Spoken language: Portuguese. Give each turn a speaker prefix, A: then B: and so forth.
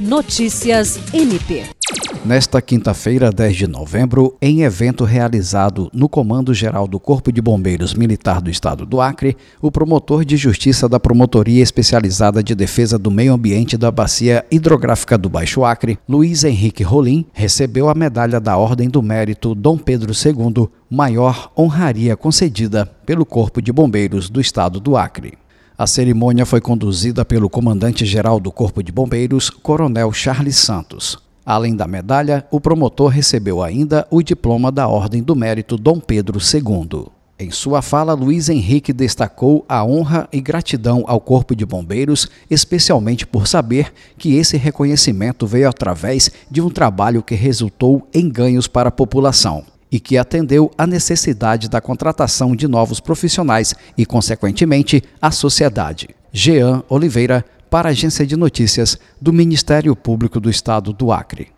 A: Notícias MP.
B: Nesta quinta-feira, 10 de novembro, em evento realizado no Comando Geral do Corpo de Bombeiros Militar do Estado do Acre, o promotor de justiça da Promotoria Especializada de Defesa do Meio Ambiente da Bacia Hidrográfica do Baixo Acre, Luiz Henrique Rolim, recebeu a medalha da Ordem do Mérito Dom Pedro II, maior honraria concedida pelo Corpo de Bombeiros do Estado do Acre. A cerimônia foi conduzida pelo comandante-geral do Corpo de Bombeiros, Coronel Charles Santos. Além da medalha, o promotor recebeu ainda o diploma da Ordem do Mérito Dom Pedro II. Em sua fala, Luiz Henrique destacou a honra e gratidão ao Corpo de Bombeiros, especialmente por saber que esse reconhecimento veio através de um trabalho que resultou em ganhos para a população e que atendeu à necessidade da contratação de novos profissionais e, consequentemente, à sociedade. Jean Oliveira, para a Agência de Notícias do Ministério Público do Estado do Acre.